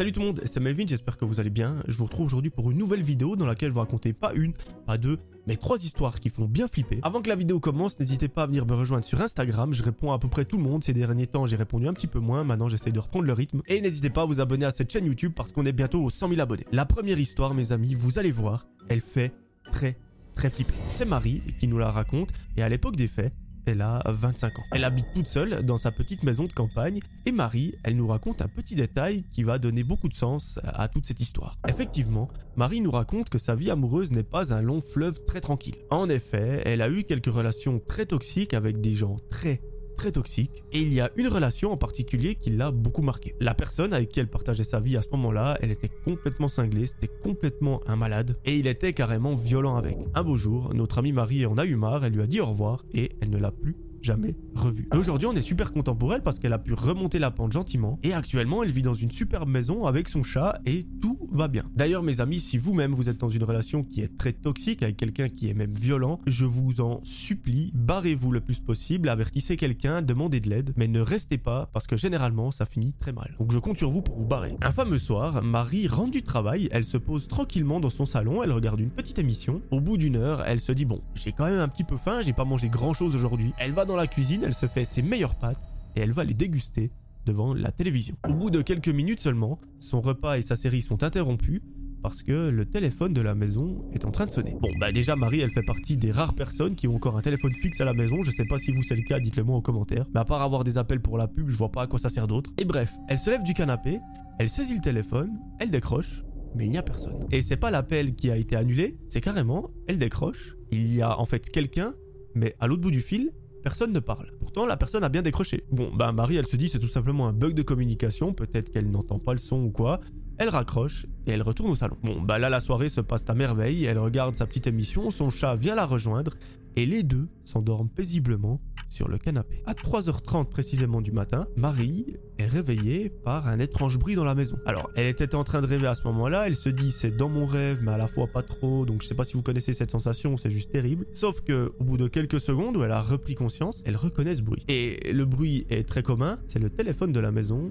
Salut tout le monde, c'est Melvin, j'espère que vous allez bien. Je vous retrouve aujourd'hui pour une nouvelle vidéo dans laquelle je vous raconter pas une, pas deux, mais trois histoires qui font bien flipper. Avant que la vidéo commence, n'hésitez pas à venir me rejoindre sur Instagram, je réponds à peu près tout le monde. Ces derniers temps, j'ai répondu un petit peu moins, maintenant j'essaie de reprendre le rythme. Et n'hésitez pas à vous abonner à cette chaîne YouTube parce qu'on est bientôt aux 100 000 abonnés. La première histoire, mes amis, vous allez voir, elle fait très très flipper. C'est Marie qui nous la raconte, et à l'époque des faits, elle a 25 ans. Elle habite toute seule dans sa petite maison de campagne et Marie, elle nous raconte un petit détail qui va donner beaucoup de sens à toute cette histoire. Effectivement, Marie nous raconte que sa vie amoureuse n'est pas un long fleuve très tranquille. En effet, elle a eu quelques relations très toxiques avec des gens très très toxique et il y a une relation en particulier qui l'a beaucoup marqué. La personne avec qui elle partageait sa vie à ce moment-là, elle était complètement cinglée, c'était complètement un malade et il était carrément violent avec. Un beau jour, notre amie Marie en a eu marre, elle lui a dit au revoir et elle ne l'a plus jamais revue. Aujourd'hui, on est super content pour elle parce qu'elle a pu remonter la pente gentiment et actuellement, elle vit dans une superbe maison avec son chat et tout va bien. D'ailleurs, mes amis, si vous-même vous êtes dans une relation qui est très toxique avec quelqu'un qui est même violent, je vous en supplie, barrez-vous le plus possible, avertissez quelqu'un, demandez de l'aide, mais ne restez pas parce que généralement, ça finit très mal. Donc je compte sur vous pour vous barrer. Un fameux soir, Marie rentre du travail, elle se pose tranquillement dans son salon, elle regarde une petite émission. Au bout d'une heure, elle se dit bon, j'ai quand même un petit peu faim, j'ai pas mangé grand chose aujourd'hui. Elle va dans la cuisine, elle se fait ses meilleures pâtes et elle va les déguster devant la télévision. Au bout de quelques minutes seulement, son repas et sa série sont interrompus parce que le téléphone de la maison est en train de sonner. Bon, bah déjà Marie, elle fait partie des rares personnes qui ont encore un téléphone fixe à la maison. Je sais pas si vous c'est le cas, dites-le moi en commentaire. Mais à part avoir des appels pour la pub, je vois pas à quoi ça sert d'autre. Et bref, elle se lève du canapé, elle saisit le téléphone, elle décroche, mais il n'y a personne. Et c'est pas l'appel qui a été annulé, c'est carrément, elle décroche, il y a en fait quelqu'un, mais à l'autre bout du fil, personne ne parle. Pourtant, la personne a bien décroché. Bon, bah Marie, elle se dit c'est tout simplement un bug de communication, peut-être qu'elle n'entend pas le son ou quoi. Elle raccroche et elle retourne au salon. Bon, bah là, la soirée se passe à merveille, elle regarde sa petite émission, son chat vient la rejoindre, et les deux s'endorment paisiblement sur le canapé. À 3h30 précisément du matin, Marie est réveillée par un étrange bruit dans la maison. Alors, elle était en train de rêver à ce moment-là, elle se dit c'est dans mon rêve, mais à la fois pas trop, donc je sais pas si vous connaissez cette sensation, c'est juste terrible. Sauf que, au bout de quelques secondes où elle a repris conscience, elle reconnaît ce bruit. Et le bruit est très commun, c'est le téléphone de la maison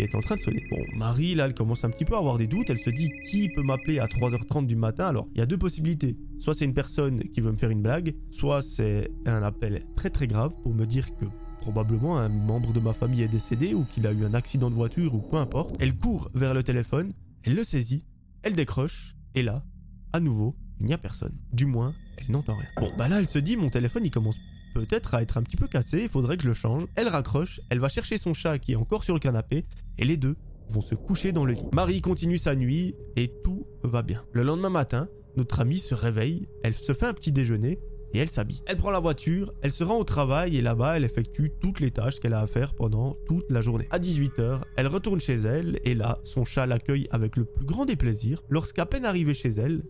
est en train de sonner. Bon, Marie, là, elle commence un petit peu à avoir des doutes. Elle se dit qui peut m'appeler à 3h30 du matin? Alors, il y a deux possibilités. Soit c'est une personne qui veut me faire une blague, soit c'est un appel très très grave pour me dire que probablement un membre de ma famille est décédé ou qu'il a eu un accident de voiture ou peu importe. Elle court vers le téléphone, elle le saisit, elle décroche, et là, à nouveau, il n'y a personne. Du moins, elle n'entend rien. Bon, bah là, elle se dit, mon téléphone, il commence peut-être à être un petit peu cassé, il faudrait que je le change. Elle raccroche, elle va chercher son chat qui est encore sur le canapé, et les deux vont se coucher dans le lit. Marie continue sa nuit, et tout va bien. Le lendemain matin, notre amie se réveille, elle se fait un petit déjeuner, et elle s'habille. Elle prend la voiture, elle se rend au travail et là-bas elle effectue toutes les tâches qu'elle a à faire pendant toute la journée. À 18h, elle retourne chez elle et là, son chat l'accueille avec le plus grand des plaisirs. Lorsqu'à peine arrivée chez elle,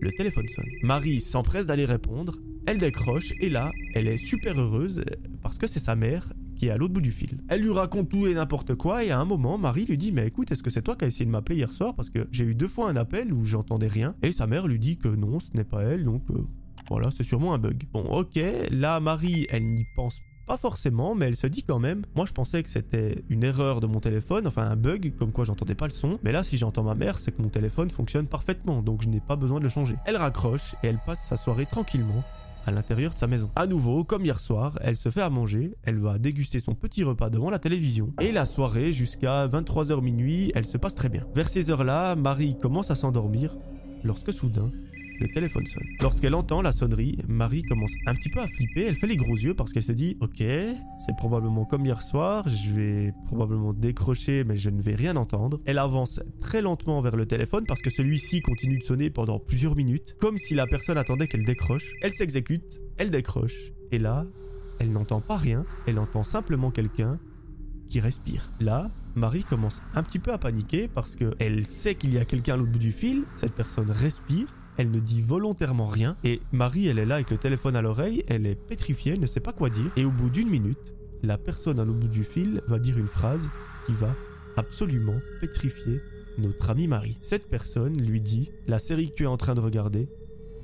le téléphone sonne. Marie s'empresse d'aller répondre, elle décroche et là, elle est super heureuse parce que c'est sa mère qui est à l'autre bout du fil. Elle lui raconte tout et n'importe quoi et à un moment, Marie lui dit mais écoute, est-ce que c'est toi qui as essayé de m'appeler hier soir? Parce que j'ai eu deux fois un appel où j'entendais rien et sa mère lui dit que non, ce n'est pas elle donc euh, voilà, c'est sûrement un bug. Bon, ok, là Marie, elle n'y pense pas forcément, mais elle se dit quand même, moi je pensais que c'était une erreur de mon téléphone, enfin un bug, comme quoi j'entendais pas le son, mais là si j'entends ma mère, c'est que mon téléphone fonctionne parfaitement, donc je n'ai pas besoin de le changer. Elle raccroche et elle passe sa soirée tranquillement à l'intérieur de sa maison. À nouveau, comme hier soir, elle se fait à manger, elle va déguster son petit repas devant la télévision, et la soirée jusqu'à 23h minuit, elle se passe très bien. Vers ces heures-là, Marie commence à s'endormir, lorsque soudain, le téléphone sonne. Lorsqu'elle entend la sonnerie, Marie commence un petit peu à flipper, elle fait les gros yeux parce qu'elle se dit Ok, c'est probablement comme hier soir, je vais probablement décrocher mais je ne vais rien entendre. Elle avance très lentement vers le téléphone parce que celui-ci continue de sonner pendant plusieurs minutes, comme si la personne attendait qu'elle décroche. Elle s'exécute, elle décroche, et là, elle n'entend pas rien, elle entend simplement quelqu'un qui respire. Là, Marie commence un petit peu à paniquer parce qu'elle sait qu'il y a quelqu'un à l'autre bout du fil, cette personne respire, elle ne dit volontairement rien, et Marie, elle est là avec le téléphone à l'oreille, elle est pétrifiée, elle ne sait pas quoi dire, et au bout d'une minute, la personne à l'autre bout du fil va dire une phrase qui va absolument pétrifier notre amie Marie. Cette personne lui dit La série que tu es en train de regarder,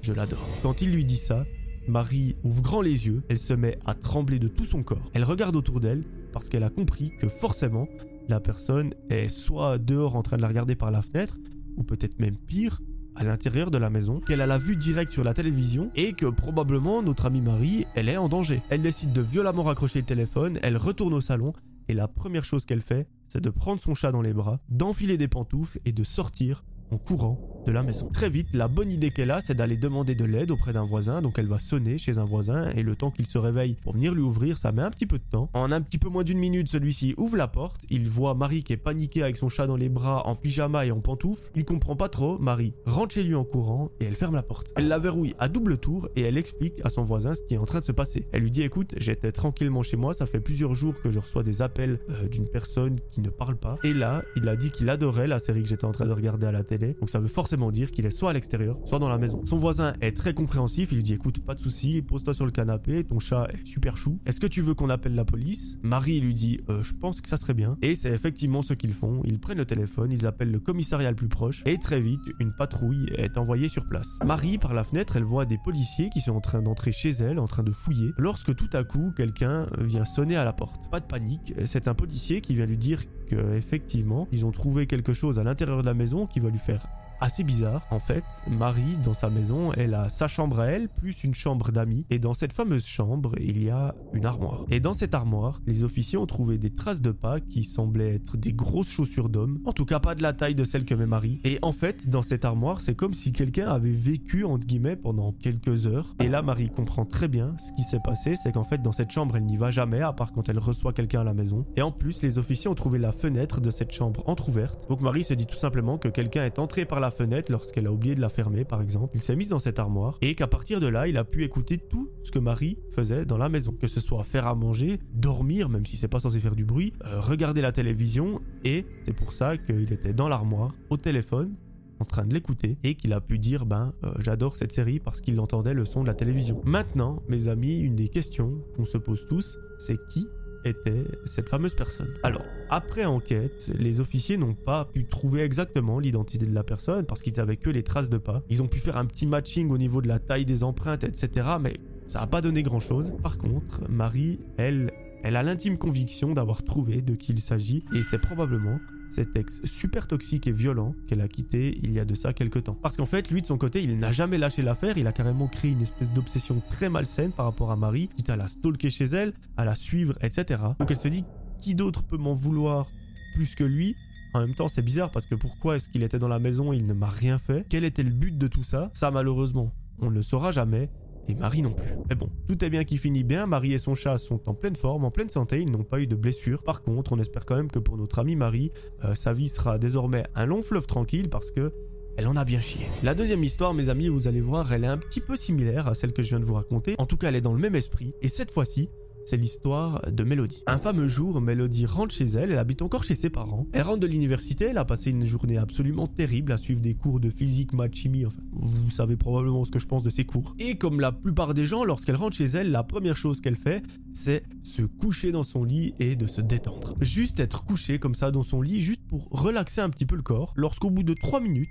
je l'adore. Quand il lui dit ça, Marie ouvre grand les yeux, elle se met à trembler de tout son corps. Elle regarde autour d'elle parce qu'elle a compris que forcément, la personne est soit dehors en train de la regarder par la fenêtre, ou peut-être même pire, à l'intérieur de la maison, qu'elle a la vue directe sur la télévision et que probablement notre amie Marie, elle est en danger. Elle décide de violemment raccrocher le téléphone, elle retourne au salon et la première chose qu'elle fait, c'est de prendre son chat dans les bras, d'enfiler des pantoufles et de sortir en courant de la maison. Très vite, la bonne idée qu'elle a, c'est d'aller demander de l'aide auprès d'un voisin. Donc elle va sonner chez un voisin et le temps qu'il se réveille pour venir lui ouvrir, ça met un petit peu de temps. En un petit peu moins d'une minute, celui-ci ouvre la porte. Il voit Marie qui est paniquée avec son chat dans les bras, en pyjama et en pantoufles. Il comprend pas trop. Marie rentre chez lui en courant et elle ferme la porte. Elle la verrouille à double tour et elle explique à son voisin ce qui est en train de se passer. Elle lui dit écoute, j'étais tranquillement chez moi, ça fait plusieurs jours que je reçois des appels euh, d'une personne qui ne parle pas. Et là, il a dit qu'il adorait la série que j'étais en train de regarder à la télé. Donc ça veut dire qu'il est soit à l'extérieur, soit dans la maison. Son voisin est très compréhensif, il lui dit écoute, pas de souci, pose-toi sur le canapé, ton chat est super chou. Est-ce que tu veux qu'on appelle la police? Marie lui dit euh, je pense que ça serait bien. Et c'est effectivement ce qu'ils font. Ils prennent le téléphone, ils appellent le commissariat le plus proche et très vite, une patrouille est envoyée sur place. Marie, par la fenêtre, elle voit des policiers qui sont en train d'entrer chez elle, en train de fouiller, lorsque tout à coup, quelqu'un vient sonner à la porte. Pas de panique, c'est un policier qui vient lui dire que effectivement, ils ont trouvé quelque chose à l'intérieur de la maison qui va lui faire assez bizarre. En fait, Marie, dans sa maison, elle a sa chambre à elle, plus une chambre d'amis. Et dans cette fameuse chambre, il y a une armoire. Et dans cette armoire, les officiers ont trouvé des traces de pas qui semblaient être des grosses chaussures d'homme. En tout cas, pas de la taille de celle que met Marie. Et en fait, dans cette armoire, c'est comme si quelqu'un avait vécu, entre guillemets, pendant quelques heures. Et là, Marie comprend très bien ce qui s'est passé. C'est qu'en fait, dans cette chambre, elle n'y va jamais, à part quand elle reçoit quelqu'un à la maison. Et en plus, les officiers ont trouvé la fenêtre de cette chambre entr'ouverte. Donc Marie se dit tout simplement que quelqu'un est entré par la fenêtre lorsqu'elle a oublié de la fermer par exemple. Il s'est mis dans cette armoire et qu'à partir de là, il a pu écouter tout ce que Marie faisait dans la maison. Que ce soit faire à manger, dormir, même si c'est pas censé faire du bruit, euh, regarder la télévision et c'est pour ça qu'il était dans l'armoire, au téléphone, en train de l'écouter et qu'il a pu dire ben euh, j'adore cette série parce qu'il entendait le son de la télévision. Maintenant, mes amis, une des questions qu'on se pose tous, c'est qui était cette fameuse personne? Alors, après enquête, les officiers n'ont pas pu trouver exactement l'identité de la personne parce qu'ils avaient que les traces de pas. Ils ont pu faire un petit matching au niveau de la taille des empreintes, etc. Mais ça n'a pas donné grand chose. Par contre, Marie, elle, elle a l'intime conviction d'avoir trouvé de qui il s'agit et c'est probablement cet ex super toxique et violent qu'elle a quitté il y a de ça quelques temps. Parce qu'en fait, lui de son côté, il n'a jamais lâché l'affaire, il a carrément créé une espèce d'obsession très malsaine par rapport à Marie, quitte à la stalker chez elle, à la suivre, etc. Donc elle se dit, qui d'autre peut m'en vouloir plus que lui? En même temps, c'est bizarre parce que pourquoi est-ce qu'il était dans la maison et il ne m'a rien fait? Quel était le but de tout ça? Ça, malheureusement, on ne le saura jamais et Marie non plus. Mais bon, tout est bien qui finit bien, Marie et son chat sont en pleine forme, en pleine santé, ils n'ont pas eu de blessures. Par contre, on espère quand même que pour notre amie Marie, euh, sa vie sera désormais un long fleuve tranquille parce que elle en a bien chié. La deuxième histoire, mes amis, vous allez voir, elle est un petit peu similaire à celle que je viens de vous raconter. En tout cas, elle est dans le même esprit. Et cette fois-ci, c'est l'histoire de Mélodie. Un fameux jour, Mélodie rentre chez elle, elle habite encore chez ses parents. Elle rentre de l'université, elle a passé une journée absolument terrible à suivre des cours de physique, maths, chimie, enfin, vous savez probablement ce que je pense de ces cours. Et comme la plupart des gens, lorsqu'elle rentre chez elle, la première chose qu'elle fait, c'est se coucher dans son lit et de se détendre. Juste être couché comme ça dans son lit, juste pour relaxer un petit peu le corps, lorsqu'au bout de 3 minutes,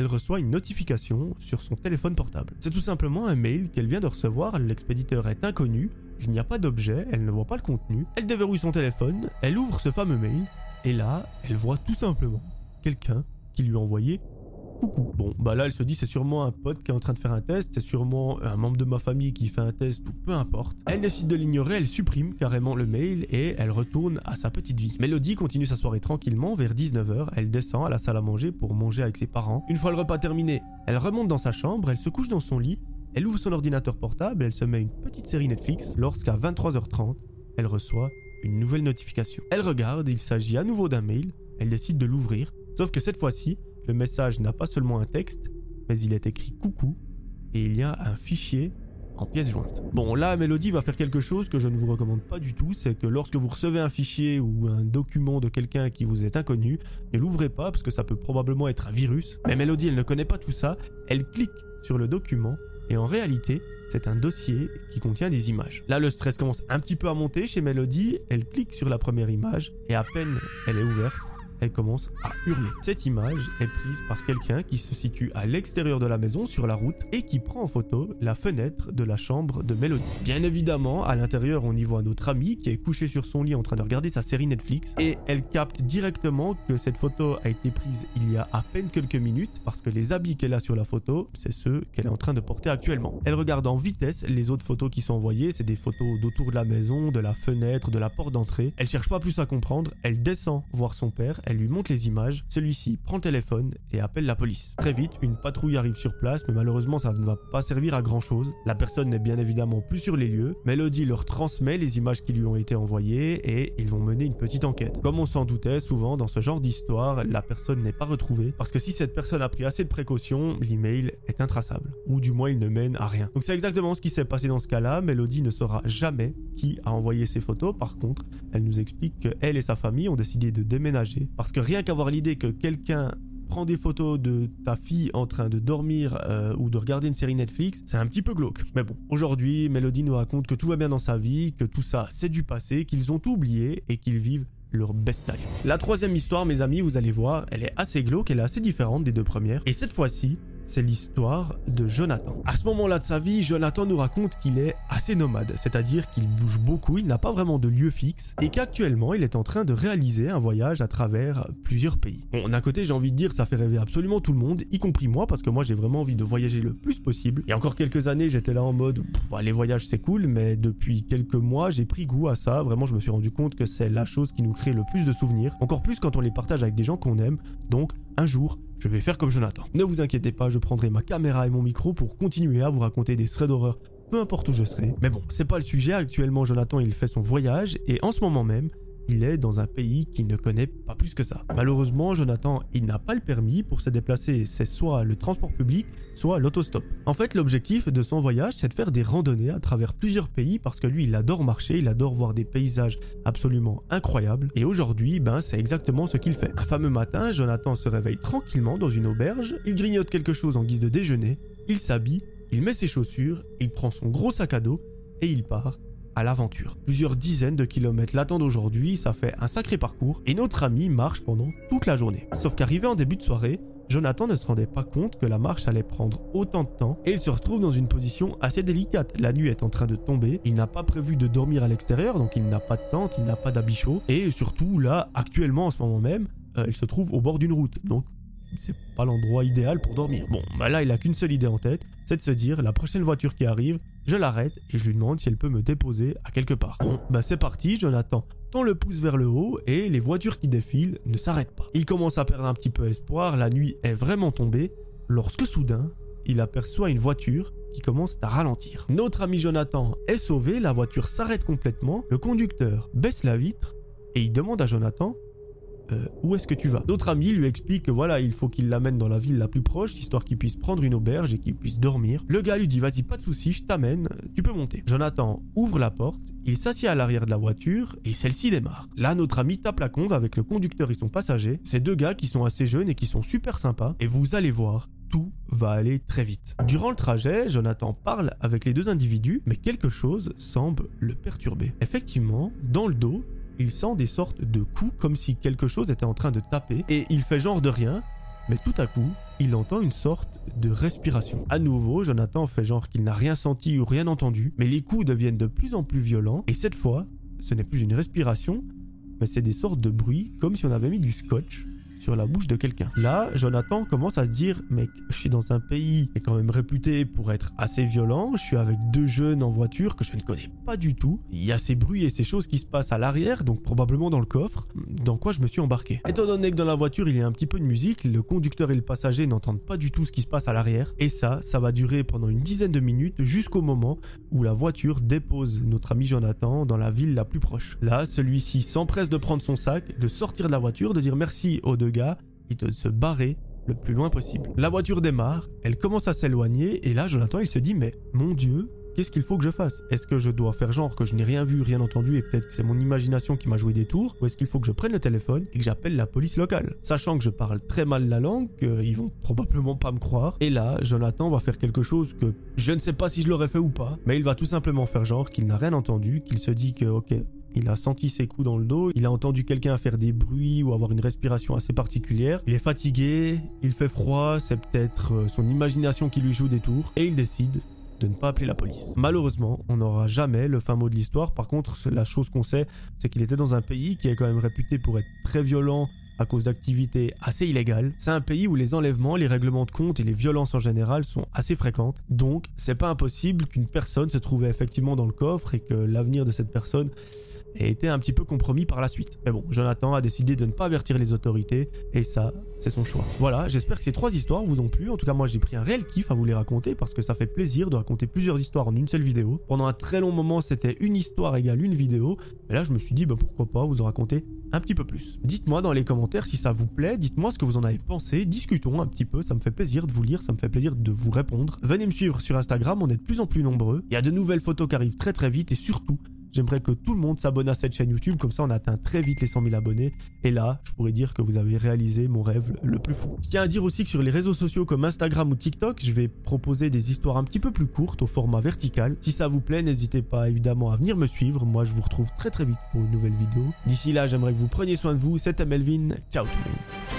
elle reçoit une notification sur son téléphone portable. C'est tout simplement un mail qu'elle vient de recevoir, l'expéditeur est inconnu, il n'y a pas d'objet, elle ne voit pas le contenu, elle déverrouille son téléphone, elle ouvre ce fameux mail, et là, elle voit tout simplement quelqu'un qui lui a envoyé coucou. Bon, bah là, elle se dit c'est sûrement un pote qui est en train de faire un test, c'est sûrement un membre de ma famille qui fait un test ou peu importe. Elle décide de l'ignorer, elle supprime carrément le mail et elle retourne à sa petite vie. Mélodie continue sa soirée tranquillement, vers 19h, elle descend à la salle à manger pour manger avec ses parents. Une fois le repas terminé, elle remonte dans sa chambre, elle se couche dans son lit, elle ouvre son ordinateur portable, elle se met une petite série Netflix, lorsqu'à 23h30, elle reçoit une nouvelle notification. Elle regarde, il s'agit à nouveau d'un mail, elle décide de l'ouvrir, sauf que cette fois-ci, le message n'a pas seulement un texte, mais il est écrit coucou et il y a un fichier en pièces jointes. Bon, là, Mélodie va faire quelque chose que je ne vous recommande pas du tout, c'est que lorsque vous recevez un fichier ou un document de quelqu'un qui vous est inconnu, ne l'ouvrez pas parce que ça peut probablement être un virus. Mais Mélodie, elle ne connaît pas tout ça, elle clique sur le document et en réalité, c'est un dossier qui contient des images. Là, le stress commence un petit peu à monter chez Mélodie, elle clique sur la première image et à peine elle est ouverte, elle commence à hurler. Cette image est prise par quelqu'un qui se situe à l'extérieur de la maison sur la route et qui prend en photo la fenêtre de la chambre de Mélodie. Bien évidemment, à l'intérieur, on y voit notre amie qui est couchée sur son lit en train de regarder sa série Netflix et elle capte directement que cette photo a été prise il y a à peine quelques minutes parce que les habits qu'elle a sur la photo, c'est ceux qu'elle est en train de porter actuellement. Elle regarde en vitesse les autres photos qui sont envoyées, c'est des photos d'autour de la maison, de la fenêtre, de la porte d'entrée. Elle cherche pas plus à comprendre, elle descend voir son père, elle lui montre les images, celui-ci prend le téléphone et appelle la police. Très vite, une patrouille arrive sur place, mais malheureusement ça ne va pas servir à grand chose. La personne n'est bien évidemment plus sur les lieux. Melody leur transmet les images qui lui ont été envoyées et ils vont mener une petite enquête. Comme on s'en doutait, souvent dans ce genre d'histoire, la personne n'est pas retrouvée parce que si cette personne a pris assez de précautions, l'email est intraçable ou du moins il ne mène à rien. Donc c'est exactement ce qui s'est passé dans ce cas-là. Melody ne saura jamais qui a envoyé ces photos. Par contre, elle nous explique qu'elle et sa famille ont décidé de déménager parce que rien qu'avoir l'idée que quelqu'un prend des photos de ta fille en train de dormir euh, ou de regarder une série Netflix, c'est un petit peu glauque. Mais bon, aujourd'hui, Melody nous raconte que tout va bien dans sa vie, que tout ça c'est du passé, qu'ils ont tout oublié et qu'ils vivent leur best life. La troisième histoire, mes amis, vous allez voir, elle est assez glauque, elle est assez différente des deux premières. Et cette fois-ci, c'est l'histoire de Jonathan. À ce moment-là de sa vie, Jonathan nous raconte qu'il est assez nomade, c'est-à-dire qu'il bouge beaucoup, il n'a pas vraiment de lieu fixe, et qu'actuellement il est en train de réaliser un voyage à travers plusieurs pays. Bon, d'un côté j'ai envie de dire ça fait rêver absolument tout le monde, y compris moi, parce que moi j'ai vraiment envie de voyager le plus possible. Il y a encore quelques années j'étais là en mode, les voyages c'est cool, mais depuis quelques mois j'ai pris goût à ça, vraiment je me suis rendu compte que c'est la chose qui nous crée le plus de souvenirs, encore plus quand on les partage avec des gens qu'on aime, donc un jour je vais faire comme Jonathan. Ne vous inquiétez pas, je prendrai ma caméra et mon micro pour continuer à vous raconter des threads d'horreur, peu importe où je serai. Mais bon, c'est pas le sujet, actuellement Jonathan il fait son voyage, et en ce moment même, il est dans un pays qu'il ne connaît pas plus que ça. Malheureusement, Jonathan, il n'a pas le permis pour se déplacer, c'est soit le transport public, soit l'autostop. En fait, l'objectif de son voyage, c'est de faire des randonnées à travers plusieurs pays parce que lui, il adore marcher, il adore voir des paysages absolument incroyables. Et aujourd'hui, ben, c'est exactement ce qu'il fait. Un fameux matin, Jonathan se réveille tranquillement dans une auberge, il grignote quelque chose en guise de déjeuner, il s'habille, il met ses chaussures, il prend son gros sac à dos et il part à l'aventure. Plusieurs dizaines de kilomètres l'attendent aujourd'hui, ça fait un sacré parcours, et notre ami marche pendant toute la journée. Sauf qu'arrivé en début de soirée, Jonathan ne se rendait pas compte que la marche allait prendre autant de temps et il se retrouve dans une position assez délicate. La nuit est en train de tomber, il n'a pas prévu de dormir à l'extérieur, donc il n'a pas de tente, il n'a pas d'habit chaud et surtout là, actuellement en ce moment même, euh, il se trouve au bord d'une route. Donc c'est pas l'endroit idéal pour dormir. Bon, bah là, il a qu'une seule idée en tête, c'est de se dire la prochaine voiture qui arrive, je l'arrête et je lui demande si elle peut me déposer à quelque part. Bon, bah c'est parti, Jonathan tend le pouce vers le haut et les voitures qui défilent ne s'arrêtent pas. Il commence à perdre un petit peu espoir, la nuit est vraiment tombée, lorsque soudain, il aperçoit une voiture qui commence à ralentir. Notre ami Jonathan est sauvé, la voiture s'arrête complètement, le conducteur baisse la vitre et il demande à Jonathan euh, où est-ce que tu vas? D'autres amis lui expliquent que voilà, il faut qu'il l'amène dans la ville la plus proche, histoire qu'il puisse prendre une auberge et qu'il puisse dormir. Le gars lui dit vas-y, pas de souci, je t'amène, tu peux monter. Jonathan ouvre la porte, il s'assied à l'arrière de la voiture et celle-ci démarre. Là, notre ami tape la conve avec le conducteur et son passager. Ces deux gars qui sont assez jeunes et qui sont super sympas. Et vous allez voir, tout va aller très vite. Durant le trajet, Jonathan parle avec les deux individus, mais quelque chose semble le perturber. Effectivement, dans le dos, il sent des sortes de coups comme si quelque chose était en train de taper et il fait genre de rien, mais tout à coup, il entend une sorte de respiration. À nouveau, Jonathan fait genre qu'il n'a rien senti ou rien entendu, mais les coups deviennent de plus en plus violents et cette fois, ce n'est plus une respiration, mais c'est des sortes de bruits comme si on avait mis du scotch sur la bouche de quelqu'un. Là, Jonathan commence à se dire, mec, je suis dans un pays qui est quand même réputé pour être assez violent, je suis avec deux jeunes en voiture que je ne connais pas du tout, il y a ces bruits et ces choses qui se passent à l'arrière, donc probablement dans le coffre, dans quoi je me suis embarqué. Étant donné que dans la voiture il y a un petit peu de musique, le conducteur et le passager n'entendent pas du tout ce qui se passe à l'arrière, et ça, ça va durer pendant une dizaine de minutes jusqu'au moment où la voiture dépose notre ami Jonathan dans la ville la plus proche. Là, celui-ci s'empresse de prendre son sac, de sortir de la voiture, de dire merci aux deux gars et de se barrer le plus loin possible. La voiture démarre, elle commence à s'éloigner et là Jonathan il se dit mais mon dieu, qu'est-ce qu'il faut que je fasse? Est-ce que je dois faire genre que je n'ai rien vu, rien entendu et peut-être que c'est mon imagination qui m'a joué des tours? Ou est-ce qu'il faut que je prenne le téléphone et que j'appelle la police locale? Sachant que je parle très mal la langue, ils vont probablement pas me croire. Et là, Jonathan va faire quelque chose que je ne sais pas si je l'aurais fait ou pas, mais il va tout simplement faire genre qu'il n'a rien entendu, qu'il se dit que ok, il a senti ses coups dans le dos, il a entendu quelqu'un faire des bruits ou avoir une respiration assez particulière. Il est fatigué, il fait froid, c'est peut-être euh, son imagination qui lui joue des tours, et il décide de ne pas appeler la police. Malheureusement, on n'aura jamais le fin mot de l'histoire. Par contre, la chose qu'on sait, c'est qu'il était dans un pays qui est quand même réputé pour être très violent à cause d'activités assez illégales. C'est un pays où les enlèvements, les règlements de compte et les violences en général sont assez fréquentes. Donc, c'est pas impossible qu'une personne se trouvait effectivement dans le coffre et que l'avenir de cette personne et été un petit peu compromis par la suite. Mais bon, Jonathan a décidé de ne pas avertir les autorités et ça, c'est son choix. Voilà, j'espère que ces trois histoires vous ont plu. En tout cas, moi j'ai pris un réel kiff à vous les raconter parce que ça fait plaisir de raconter plusieurs histoires en une seule vidéo. Pendant un très long moment, c'était une histoire égale une vidéo. Mais là, je me suis dit, bah, pourquoi pas vous en raconter un petit peu plus. Dites-moi dans les commentaires si ça vous plaît, dites-moi ce que vous en avez pensé, discutons un petit peu, ça me fait plaisir de vous lire, ça me fait plaisir de vous répondre. Venez me suivre sur Instagram, on est de plus en plus nombreux. Il y a de nouvelles photos qui arrivent très très vite et surtout, J'aimerais que tout le monde s'abonne à cette chaîne YouTube, comme ça on atteint très vite les 100 000 abonnés. Et là, je pourrais dire que vous avez réalisé mon rêve le plus fou. Je tiens à dire aussi que sur les réseaux sociaux comme Instagram ou TikTok, je vais proposer des histoires un petit peu plus courtes au format vertical. Si ça vous plaît, n'hésitez pas évidemment à venir me suivre. Moi, je vous retrouve très très vite pour une nouvelle vidéo. D'ici là, j'aimerais que vous preniez soin de vous. C'était Melvin. Ciao tout le monde.